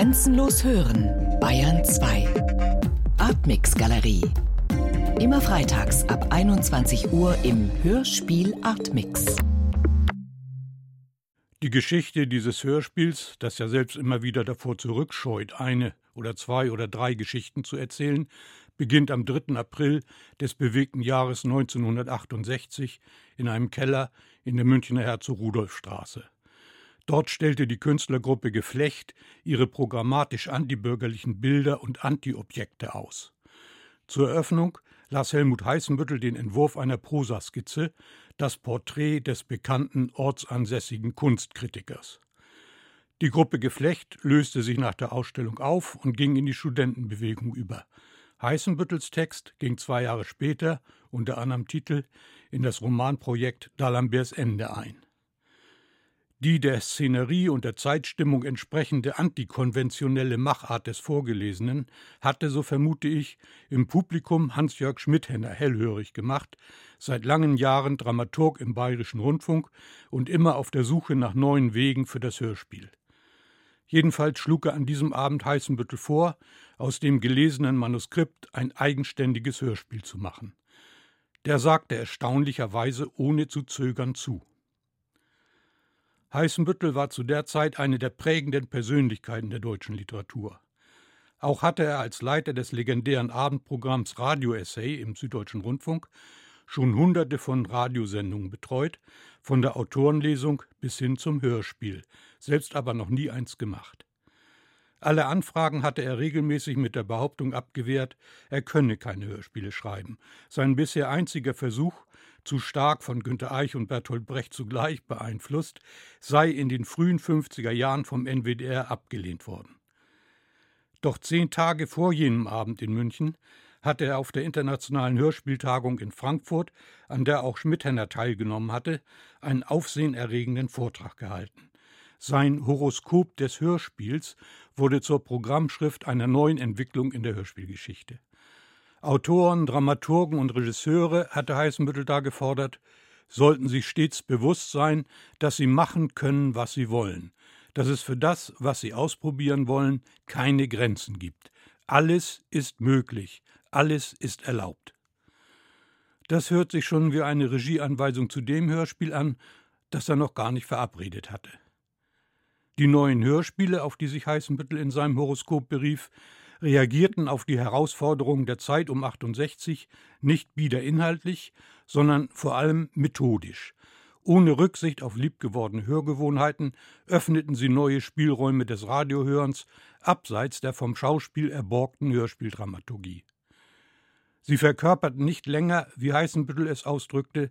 Grenzenlos hören, Bayern 2. Artmix Galerie. Immer freitags ab 21 Uhr im Hörspiel Artmix. Die Geschichte dieses Hörspiels, das ja selbst immer wieder davor zurückscheut, eine oder zwei oder drei Geschichten zu erzählen, beginnt am 3. April des bewegten Jahres 1968 in einem Keller in der Münchner Herzog-Rudolf-Straße. Dort stellte die Künstlergruppe Geflecht ihre programmatisch antibürgerlichen Bilder und Antiobjekte aus. Zur Eröffnung las Helmut Heißenbüttel den Entwurf einer Prosaskizze, das Porträt des bekannten ortsansässigen Kunstkritikers. Die Gruppe Geflecht löste sich nach der Ausstellung auf und ging in die Studentenbewegung über. Heißenbüttels Text ging zwei Jahre später unter anderem Titel in das Romanprojekt D'Alemberts Ende ein. Die der Szenerie und der Zeitstimmung entsprechende antikonventionelle Machart des Vorgelesenen hatte, so vermute ich, im Publikum Hans-Jörg Schmidhenner hellhörig gemacht, seit langen Jahren Dramaturg im Bayerischen Rundfunk und immer auf der Suche nach neuen Wegen für das Hörspiel. Jedenfalls schlug er an diesem Abend Heißenbüttel vor, aus dem gelesenen Manuskript ein eigenständiges Hörspiel zu machen. Der sagte erstaunlicherweise ohne zu zögern zu. Heißenbüttel war zu der Zeit eine der prägenden Persönlichkeiten der deutschen Literatur. Auch hatte er als Leiter des legendären Abendprogramms Radio Essay im Süddeutschen Rundfunk schon hunderte von Radiosendungen betreut, von der Autorenlesung bis hin zum Hörspiel, selbst aber noch nie eins gemacht. Alle Anfragen hatte er regelmäßig mit der Behauptung abgewehrt, er könne keine Hörspiele schreiben. Sein bisher einziger Versuch zu stark von Günter Eich und Bertolt Brecht zugleich beeinflusst, sei in den frühen 50er Jahren vom NWDR abgelehnt worden. Doch zehn Tage vor jenem Abend in München hatte er auf der internationalen Hörspieltagung in Frankfurt, an der auch Schmidhenner teilgenommen hatte, einen aufsehenerregenden Vortrag gehalten. Sein Horoskop des Hörspiels wurde zur Programmschrift einer neuen Entwicklung in der Hörspielgeschichte. Autoren, Dramaturgen und Regisseure, hatte Heißenbüttel da gefordert, sollten sich stets bewusst sein, dass sie machen können, was sie wollen, dass es für das, was sie ausprobieren wollen, keine Grenzen gibt. Alles ist möglich, alles ist erlaubt. Das hört sich schon wie eine Regieanweisung zu dem Hörspiel an, das er noch gar nicht verabredet hatte. Die neuen Hörspiele, auf die sich Heißenbüttel in seinem Horoskop berief, reagierten auf die Herausforderungen der Zeit um 68 nicht wieder inhaltlich, sondern vor allem methodisch. Ohne Rücksicht auf liebgewordene Hörgewohnheiten öffneten sie neue Spielräume des Radiohörens abseits der vom Schauspiel erborgten Hörspieldramaturgie. Sie verkörperten nicht länger, wie Heißenbüttel es ausdrückte,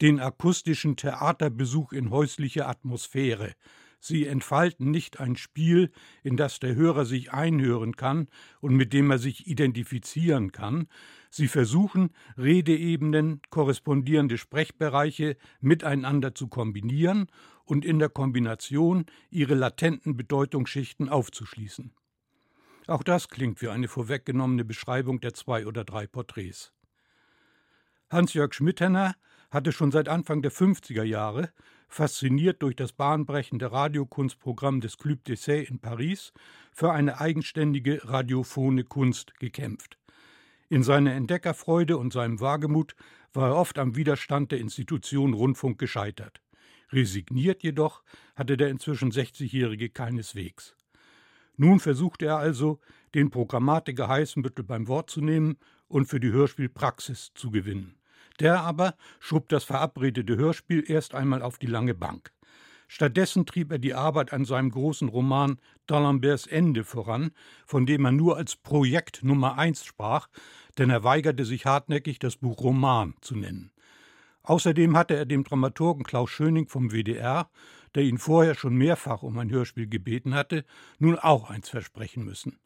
den akustischen Theaterbesuch in häuslicher Atmosphäre, Sie entfalten nicht ein Spiel, in das der Hörer sich einhören kann und mit dem er sich identifizieren kann. Sie versuchen, Redeebenen, korrespondierende Sprechbereiche miteinander zu kombinieren und in der Kombination ihre latenten Bedeutungsschichten aufzuschließen. Auch das klingt wie eine vorweggenommene Beschreibung der zwei oder drei Porträts. Hans-Jörg Schmidhenner hatte schon seit Anfang der 50er Jahre fasziniert durch das bahnbrechende Radiokunstprogramm des Club d'Essai in Paris, für eine eigenständige radiophone Kunst gekämpft. In seiner Entdeckerfreude und seinem Wagemut war er oft am Widerstand der Institution Rundfunk gescheitert. Resigniert jedoch hatte der inzwischen 60-Jährige keineswegs. Nun versuchte er also, den Programmatiker Heißenbüttel beim Wort zu nehmen und für die Hörspielpraxis zu gewinnen. Der aber schob das verabredete Hörspiel erst einmal auf die lange Bank. Stattdessen trieb er die Arbeit an seinem großen Roman D'Alemberts Ende voran, von dem er nur als Projekt Nummer eins sprach, denn er weigerte sich hartnäckig, das Buch Roman zu nennen. Außerdem hatte er dem Dramaturgen Klaus Schöning vom WDR, der ihn vorher schon mehrfach um ein Hörspiel gebeten hatte, nun auch eins versprechen müssen.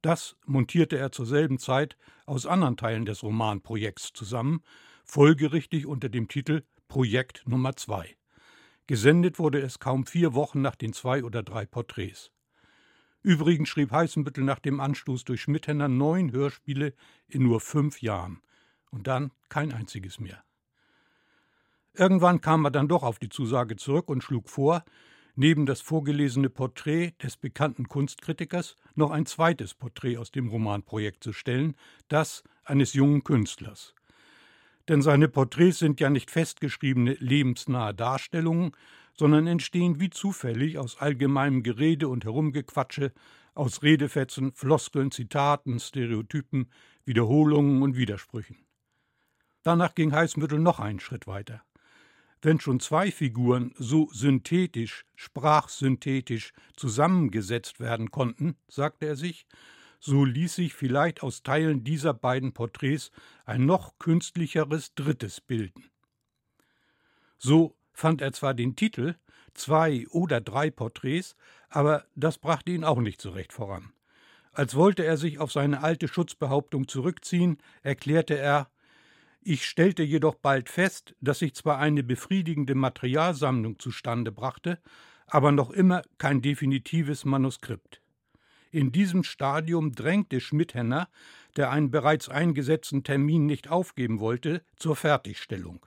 Das montierte er zur selben Zeit aus anderen Teilen des Romanprojekts zusammen, folgerichtig unter dem Titel Projekt Nummer 2. Gesendet wurde es kaum vier Wochen nach den zwei oder drei Porträts. Übrigens schrieb Heißenbüttel nach dem Anstoß durch Schmidhenner neun Hörspiele in nur fünf Jahren. Und dann kein einziges mehr. Irgendwann kam er dann doch auf die Zusage zurück und schlug vor, neben das vorgelesene Porträt des bekannten Kunstkritikers noch ein zweites Porträt aus dem Romanprojekt zu stellen, das eines jungen Künstlers. Denn seine Porträts sind ja nicht festgeschriebene lebensnahe Darstellungen, sondern entstehen wie zufällig aus allgemeinem Gerede und Herumgequatsche, aus Redefetzen, Floskeln, Zitaten, Stereotypen, Wiederholungen und Widersprüchen. Danach ging Heißmüttel noch einen Schritt weiter. Wenn schon zwei Figuren so synthetisch, sprachsynthetisch zusammengesetzt werden konnten, sagte er sich, so ließ sich vielleicht aus Teilen dieser beiden Porträts ein noch künstlicheres drittes bilden. So fand er zwar den Titel zwei oder drei Porträts, aber das brachte ihn auch nicht so recht voran. Als wollte er sich auf seine alte Schutzbehauptung zurückziehen, erklärte er ich stellte jedoch bald fest, dass sich zwar eine befriedigende Materialsammlung zustande brachte, aber noch immer kein definitives Manuskript. In diesem Stadium drängte Schmidhenner, der einen bereits eingesetzten Termin nicht aufgeben wollte, zur Fertigstellung.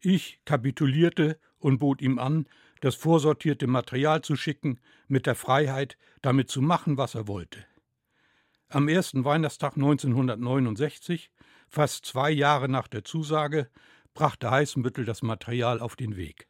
Ich kapitulierte und bot ihm an, das vorsortierte Material zu schicken, mit der Freiheit, damit zu machen, was er wollte. Am ersten Weihnachtstag 1969 Fast zwei Jahre nach der Zusage brachte Heißenbüttel das Material auf den Weg.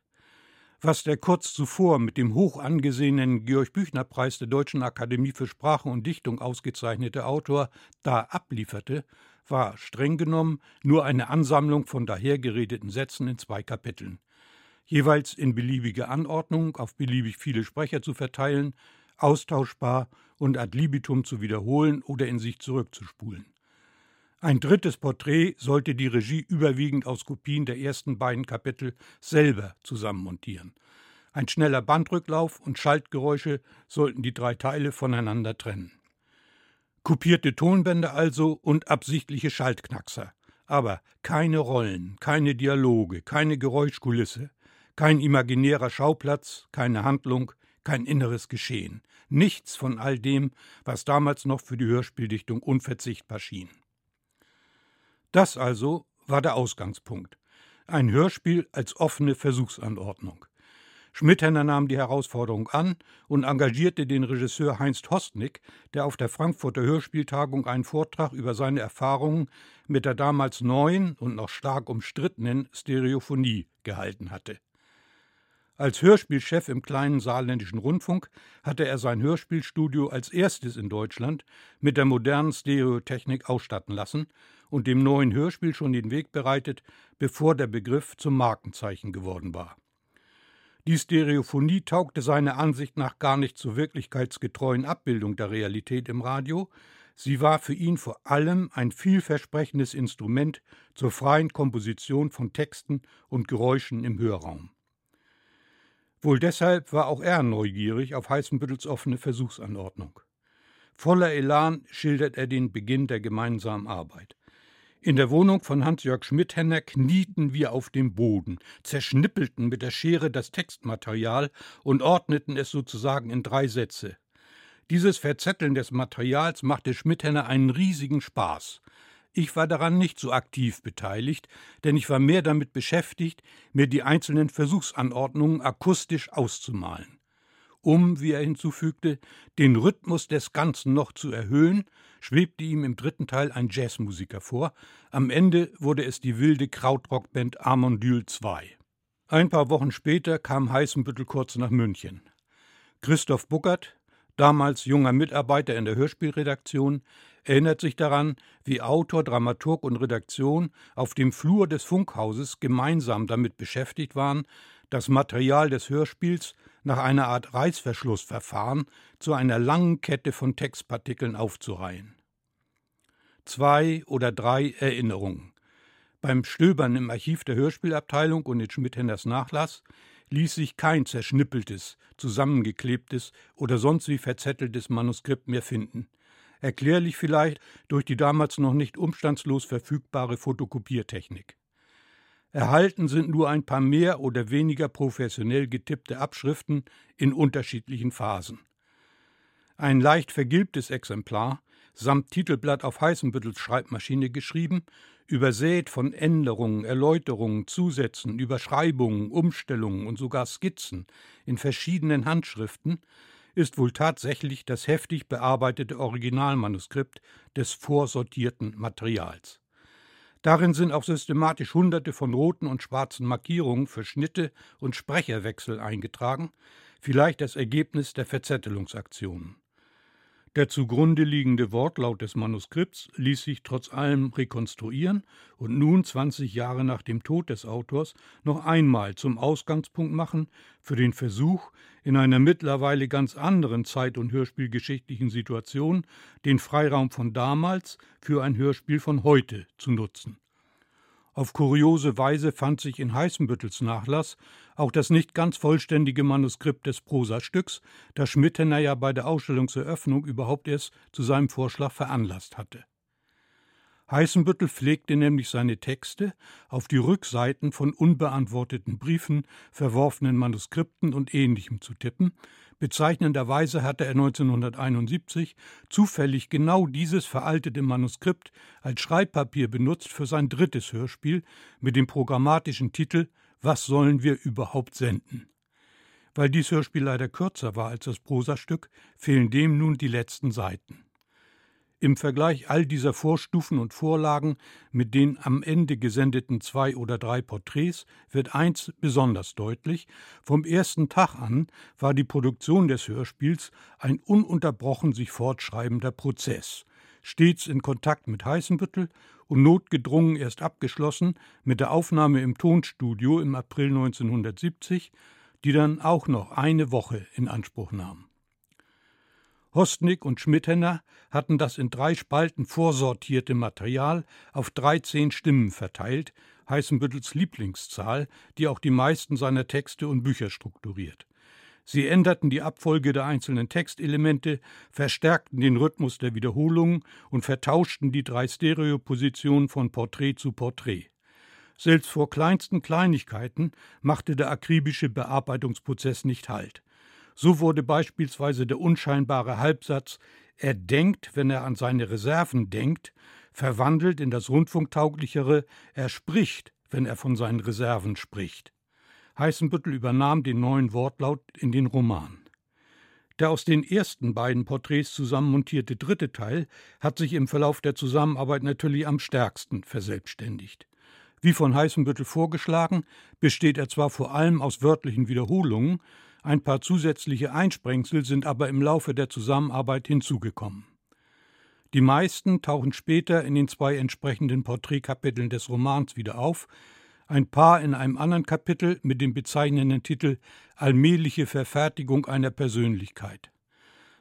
Was der kurz zuvor mit dem hoch angesehenen Georg-Büchner-Preis der Deutschen Akademie für Sprache und Dichtung ausgezeichnete Autor da ablieferte, war streng genommen nur eine Ansammlung von dahergeredeten Sätzen in zwei Kapiteln, jeweils in beliebiger Anordnung auf beliebig viele Sprecher zu verteilen, austauschbar und ad libitum zu wiederholen oder in sich zurückzuspulen. Ein drittes Porträt sollte die Regie überwiegend aus Kopien der ersten beiden Kapitel selber zusammenmontieren. Ein schneller Bandrücklauf und Schaltgeräusche sollten die drei Teile voneinander trennen. Kopierte Tonbänder also und absichtliche Schaltknackser. Aber keine Rollen, keine Dialoge, keine Geräuschkulisse, kein imaginärer Schauplatz, keine Handlung, kein inneres Geschehen. Nichts von all dem, was damals noch für die Hörspieldichtung unverzichtbar schien. Das also war der Ausgangspunkt. Ein Hörspiel als offene Versuchsanordnung. Schmidhenner nahm die Herausforderung an und engagierte den Regisseur Heinz Hostnick, der auf der Frankfurter Hörspieltagung einen Vortrag über seine Erfahrungen mit der damals neuen und noch stark umstrittenen Stereophonie gehalten hatte. Als Hörspielchef im kleinen saarländischen Rundfunk hatte er sein Hörspielstudio als erstes in Deutschland mit der modernen Stereotechnik ausstatten lassen und dem neuen Hörspiel schon den Weg bereitet, bevor der Begriff zum Markenzeichen geworden war. Die Stereophonie taugte seiner Ansicht nach gar nicht zur wirklichkeitsgetreuen Abbildung der Realität im Radio, sie war für ihn vor allem ein vielversprechendes Instrument zur freien Komposition von Texten und Geräuschen im Hörraum. Wohl deshalb war auch er neugierig auf Heißenbüttels offene Versuchsanordnung. Voller Elan schildert er den Beginn der gemeinsamen Arbeit. In der Wohnung von Hans-Jörg Schmidhenner knieten wir auf dem Boden, zerschnippelten mit der Schere das Textmaterial und ordneten es sozusagen in drei Sätze. Dieses Verzetteln des Materials machte Schmidhenner einen riesigen Spaß. Ich war daran nicht so aktiv beteiligt, denn ich war mehr damit beschäftigt, mir die einzelnen Versuchsanordnungen akustisch auszumalen. Um, wie er hinzufügte, den Rhythmus des Ganzen noch zu erhöhen, schwebte ihm im dritten Teil ein Jazzmusiker vor. Am Ende wurde es die wilde Krautrockband Armondule II. Ein paar Wochen später kam Heißenbüttel kurz nach München. Christoph Buckert, damals junger Mitarbeiter in der Hörspielredaktion, erinnert sich daran, wie Autor, Dramaturg und Redaktion auf dem Flur des Funkhauses gemeinsam damit beschäftigt waren, das Material des Hörspiels nach einer Art Reißverschlussverfahren zu einer langen Kette von Textpartikeln aufzureihen. Zwei oder drei Erinnerungen. Beim Stöbern im Archiv der Hörspielabteilung und in Schmidhenners Nachlass ließ sich kein zerschnippeltes, zusammengeklebtes oder sonst wie verzetteltes Manuskript mehr finden erklärlich vielleicht durch die damals noch nicht umstandslos verfügbare Fotokopiertechnik. Erhalten sind nur ein paar mehr oder weniger professionell getippte Abschriften in unterschiedlichen Phasen. Ein leicht vergilbtes Exemplar, samt Titelblatt auf Heißenbüttels Schreibmaschine geschrieben, übersät von Änderungen, Erläuterungen, Zusätzen, Überschreibungen, Umstellungen und sogar Skizzen in verschiedenen Handschriften, ist wohl tatsächlich das heftig bearbeitete Originalmanuskript des vorsortierten Materials. Darin sind auch systematisch hunderte von roten und schwarzen Markierungen für Schnitte und Sprecherwechsel eingetragen, vielleicht das Ergebnis der Verzettelungsaktionen. Der zugrunde liegende Wortlaut des Manuskripts ließ sich trotz allem rekonstruieren und nun, 20 Jahre nach dem Tod des Autors, noch einmal zum Ausgangspunkt machen für den Versuch, in einer mittlerweile ganz anderen zeit- und hörspielgeschichtlichen Situation den Freiraum von damals für ein Hörspiel von heute zu nutzen. Auf kuriose Weise fand sich in Heißenbüttels Nachlass auch das nicht ganz vollständige Manuskript des Prosastücks, das Schmidtenner ja bei der Ausstellungseröffnung überhaupt erst zu seinem Vorschlag veranlasst hatte. Heißenbüttel pflegte nämlich seine Texte auf die Rückseiten von unbeantworteten Briefen, verworfenen Manuskripten und ähnlichem zu tippen, Bezeichnenderweise hatte er 1971 zufällig genau dieses veraltete Manuskript als Schreibpapier benutzt für sein drittes Hörspiel mit dem programmatischen Titel Was sollen wir überhaupt senden? Weil dies Hörspiel leider kürzer war als das Prosastück, fehlen dem nun die letzten Seiten. Im Vergleich all dieser Vorstufen und Vorlagen mit den am Ende gesendeten zwei oder drei Porträts wird eins besonders deutlich. Vom ersten Tag an war die Produktion des Hörspiels ein ununterbrochen sich fortschreibender Prozess. Stets in Kontakt mit Heißenbüttel und notgedrungen erst abgeschlossen mit der Aufnahme im Tonstudio im April 1970, die dann auch noch eine Woche in Anspruch nahm. Hostnick und Schmidhenner hatten das in drei Spalten vorsortierte Material auf 13 Stimmen verteilt, Heißenbüttels Lieblingszahl, die auch die meisten seiner Texte und Bücher strukturiert. Sie änderten die Abfolge der einzelnen Textelemente, verstärkten den Rhythmus der Wiederholungen und vertauschten die drei Stereopositionen von Porträt zu Porträt. Selbst vor kleinsten Kleinigkeiten machte der akribische Bearbeitungsprozess nicht Halt. So wurde beispielsweise der unscheinbare Halbsatz Er denkt, wenn er an seine Reserven denkt, verwandelt in das rundfunktauglichere Er spricht, wenn er von seinen Reserven spricht. Heißenbüttel übernahm den neuen Wortlaut in den Roman. Der aus den ersten beiden Porträts zusammenmontierte dritte Teil hat sich im Verlauf der Zusammenarbeit natürlich am stärksten verselbstständigt. Wie von Heißenbüttel vorgeschlagen, besteht er zwar vor allem aus wörtlichen Wiederholungen, ein paar zusätzliche Einsprengsel sind aber im Laufe der Zusammenarbeit hinzugekommen. Die meisten tauchen später in den zwei entsprechenden Porträtkapiteln des Romans wieder auf, ein paar in einem anderen Kapitel mit dem bezeichnenden Titel Allmähliche Verfertigung einer Persönlichkeit.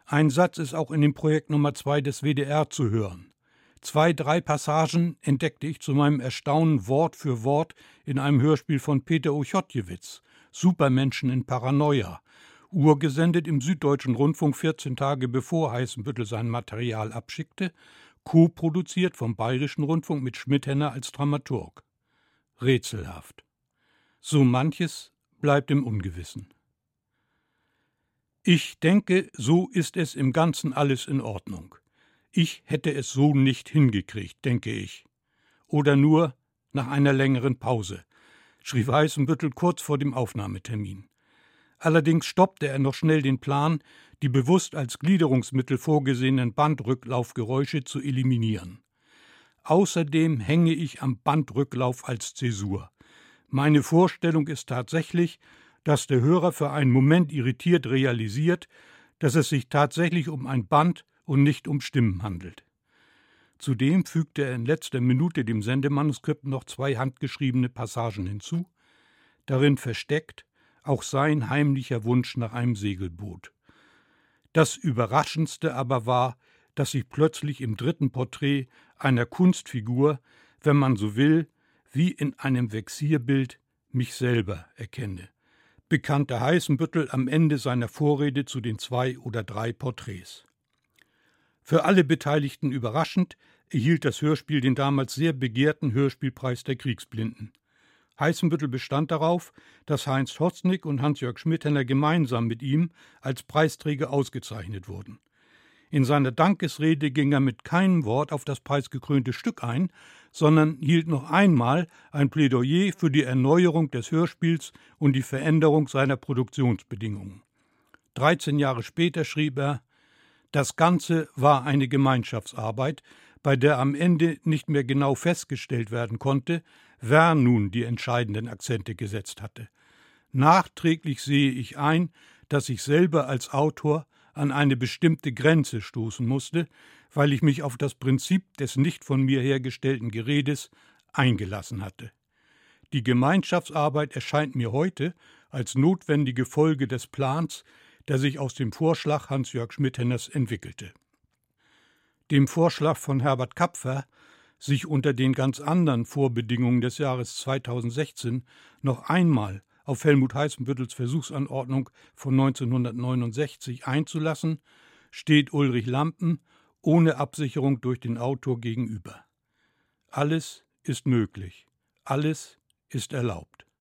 Ein Satz ist auch in dem Projekt Nummer zwei des WDR zu hören. Zwei, drei Passagen entdeckte ich zu meinem Erstaunen Wort für Wort in einem Hörspiel von Peter Ochotjewitz, Supermenschen in Paranoia, urgesendet im Süddeutschen Rundfunk 14 Tage bevor Heißenbüttel sein Material abschickte, co-produziert vom Bayerischen Rundfunk mit Schmidhenner als Dramaturg. Rätselhaft. So manches bleibt im Ungewissen. Ich denke, so ist es im Ganzen alles in Ordnung. Ich hätte es so nicht hingekriegt, denke ich. Oder nur nach einer längeren Pause, schrieb Heißenbüttel kurz vor dem Aufnahmetermin. Allerdings stoppte er noch schnell den Plan, die bewusst als Gliederungsmittel vorgesehenen Bandrücklaufgeräusche zu eliminieren. Außerdem hänge ich am Bandrücklauf als Zäsur. Meine Vorstellung ist tatsächlich, dass der Hörer für einen Moment irritiert realisiert, dass es sich tatsächlich um ein Band und nicht um Stimmen handelt. Zudem fügte er in letzter Minute dem Sendemanuskript noch zwei handgeschriebene Passagen hinzu, darin versteckt auch sein heimlicher Wunsch nach einem Segelboot. Das Überraschendste aber war, dass ich plötzlich im dritten Porträt einer Kunstfigur, wenn man so will, wie in einem Vexierbild mich selber erkenne, bekannte Heißenbüttel am Ende seiner Vorrede zu den zwei oder drei Porträts. Für alle Beteiligten überraschend erhielt das Hörspiel den damals sehr begehrten Hörspielpreis der Kriegsblinden. Heißenbüttel bestand darauf, dass Heinz Hosnick und Hans-Jörg Schmidhenner gemeinsam mit ihm als Preisträger ausgezeichnet wurden. In seiner Dankesrede ging er mit keinem Wort auf das preisgekrönte Stück ein, sondern hielt noch einmal ein Plädoyer für die Erneuerung des Hörspiels und die Veränderung seiner Produktionsbedingungen. 13 Jahre später schrieb er: Das Ganze war eine Gemeinschaftsarbeit, bei der am Ende nicht mehr genau festgestellt werden konnte, wer nun die entscheidenden Akzente gesetzt hatte. Nachträglich sehe ich ein, dass ich selber als Autor an eine bestimmte Grenze stoßen musste, weil ich mich auf das Prinzip des nicht von mir hergestellten Geredes eingelassen hatte. Die Gemeinschaftsarbeit erscheint mir heute als notwendige Folge des Plans, der sich aus dem Vorschlag Hans-Jörg Schmidhenners entwickelte. Dem Vorschlag von Herbert Kapfer, sich unter den ganz anderen Vorbedingungen des Jahres 2016 noch einmal auf Helmut Heißenbüttels Versuchsanordnung von 1969 einzulassen, steht Ulrich Lampen ohne Absicherung durch den Autor gegenüber. Alles ist möglich, alles ist erlaubt.